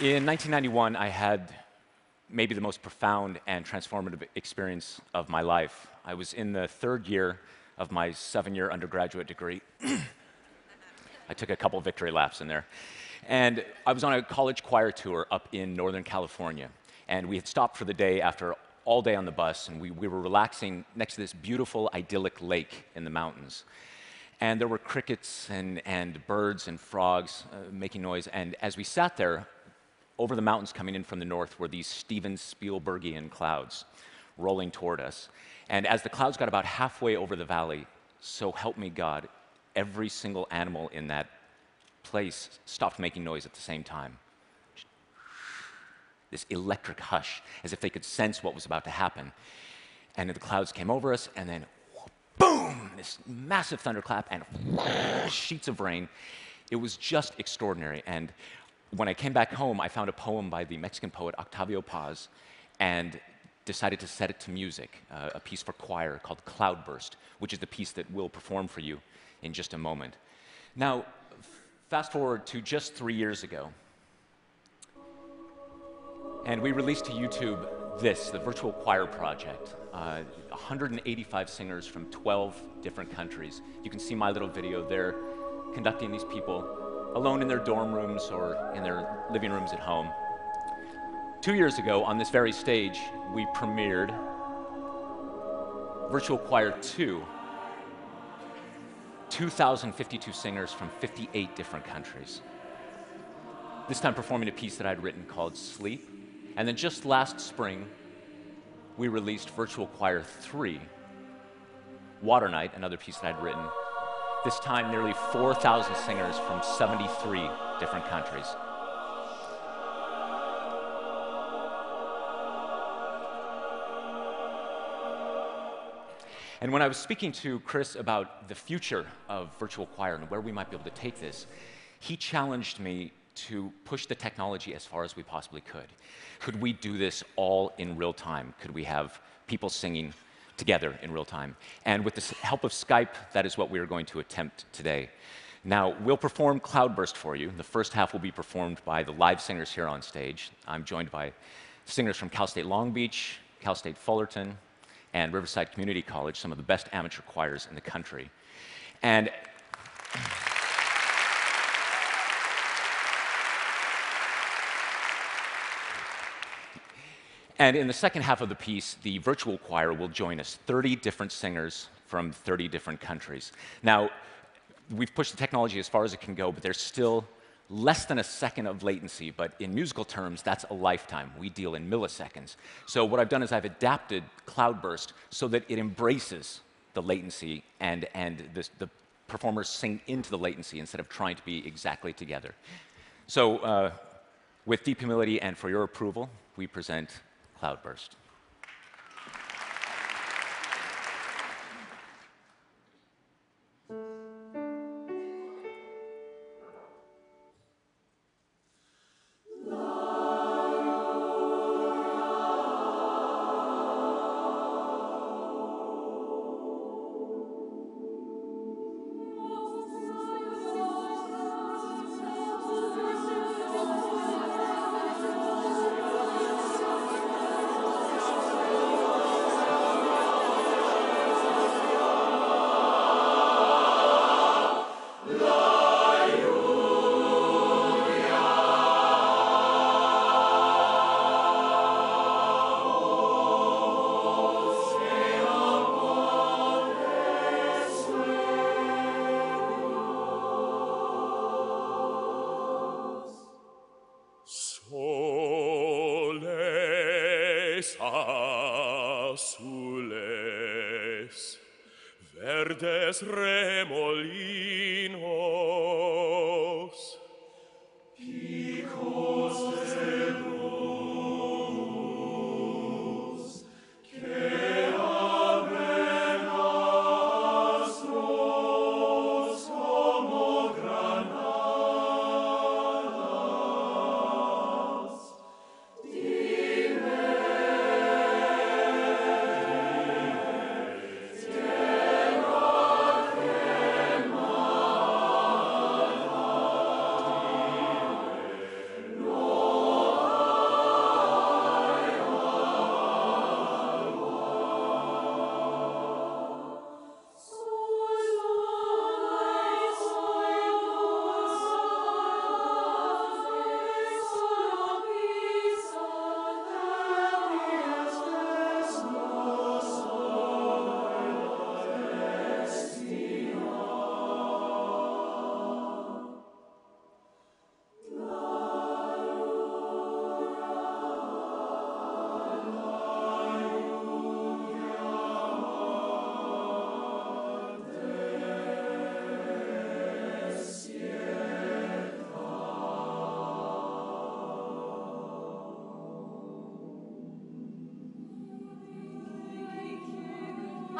In 1991, I had maybe the most profound and transformative experience of my life. I was in the third year of my seven year undergraduate degree. I took a couple victory laps in there. And I was on a college choir tour up in Northern California. And we had stopped for the day after all day on the bus, and we, we were relaxing next to this beautiful, idyllic lake in the mountains. And there were crickets and, and birds and frogs uh, making noise. And as we sat there, over the mountains coming in from the north were these Steven Spielbergian clouds rolling toward us. And as the clouds got about halfway over the valley, so help me God, every single animal in that place stopped making noise at the same time. This electric hush, as if they could sense what was about to happen. And the clouds came over us, and then boom, this massive thunderclap and sheets of rain. It was just extraordinary. And when I came back home, I found a poem by the Mexican poet Octavio Paz and decided to set it to music, uh, a piece for choir called Cloudburst, which is the piece that we'll perform for you in just a moment. Now, fast forward to just three years ago, and we released to YouTube this, the Virtual Choir Project. Uh, 185 singers from 12 different countries. You can see my little video there conducting these people alone in their dorm rooms or in their living rooms at home. Two years ago, on this very stage, we premiered Virtual Choir 2, 2,052 singers from 58 different countries. This time performing a piece that I'd written called Sleep. And then just last spring, we released Virtual Choir 3, Water Night, another piece that I'd written, this time, nearly 4,000 singers from 73 different countries. And when I was speaking to Chris about the future of virtual choir and where we might be able to take this, he challenged me to push the technology as far as we possibly could. Could we do this all in real time? Could we have people singing together in real time. And with the help of Skype, that is what we are going to attempt today. Now, we'll perform Cloudburst for you. The first half will be performed by the live singers here on stage. I'm joined by singers from Cal State Long Beach, Cal State Fullerton, and Riverside Community College, some of the best amateur choirs in the country. And And in the second half of the piece, the virtual choir will join us 30 different singers from 30 different countries. Now, we've pushed the technology as far as it can go, but there's still less than a second of latency, but in musical terms, that's a lifetime. We deal in milliseconds. So what I've done is I've adapted Cloudburst so that it embraces the latency and, and the, the performers sing into the latency instead of trying to be exactly together. So uh, with deep humility and for your approval, we present cloudburst. azules, verdes remolinos,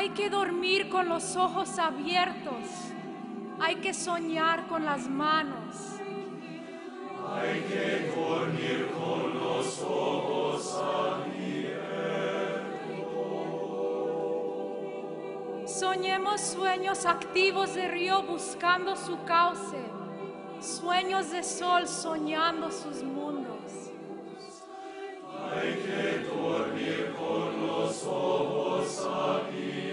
Hay que dormir con los ojos abiertos. Hay que soñar con las manos. Hay que dormir con los ojos abiertos. Soñemos sueños activos de río buscando su cauce. Sueños de sol soñando sus mundos. Hay que dormir con los ojos abiertos.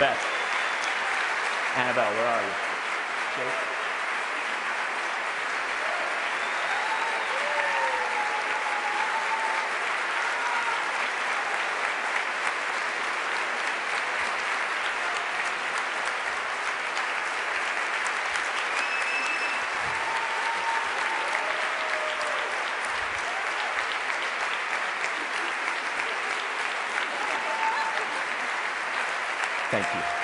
Beth. Annabelle, where are you? Jake? Thank you.